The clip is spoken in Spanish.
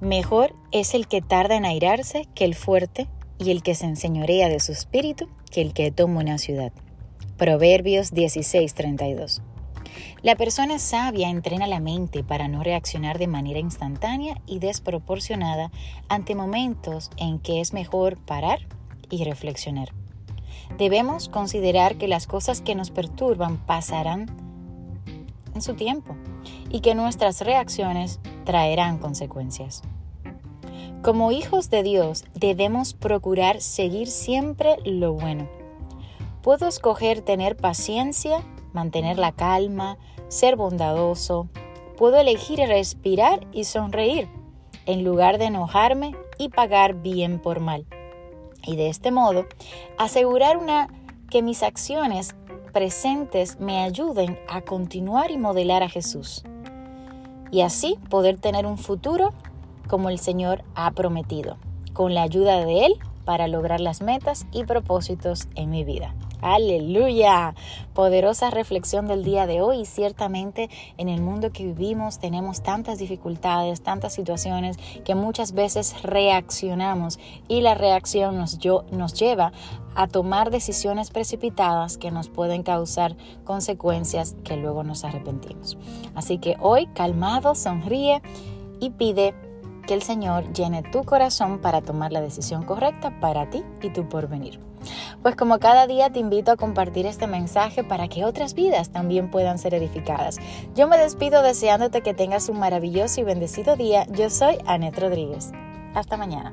Mejor es el que tarda en airarse que el fuerte, y el que se enseñorea de su espíritu que el que toma una ciudad. Proverbios 16:32. La persona sabia entrena la mente para no reaccionar de manera instantánea y desproporcionada ante momentos en que es mejor parar y reflexionar. Debemos considerar que las cosas que nos perturban pasarán en su tiempo y que nuestras reacciones traerán consecuencias. Como hijos de Dios debemos procurar seguir siempre lo bueno. Puedo escoger tener paciencia, mantener la calma, ser bondadoso. Puedo elegir respirar y sonreír en lugar de enojarme y pagar bien por mal. Y de este modo, asegurar una, que mis acciones presentes me ayuden a continuar y modelar a Jesús. Y así poder tener un futuro como el Señor ha prometido, con la ayuda de Él para lograr las metas y propósitos en mi vida. Aleluya. Poderosa reflexión del día de hoy. Ciertamente en el mundo que vivimos tenemos tantas dificultades, tantas situaciones que muchas veces reaccionamos y la reacción nos, nos lleva a tomar decisiones precipitadas que nos pueden causar consecuencias que luego nos arrepentimos. Así que hoy calmado, sonríe y pide que el Señor llene tu corazón para tomar la decisión correcta para ti y tu porvenir. Pues como cada día te invito a compartir este mensaje para que otras vidas también puedan ser edificadas. Yo me despido deseándote que tengas un maravilloso y bendecido día. Yo soy Anet Rodríguez. Hasta mañana.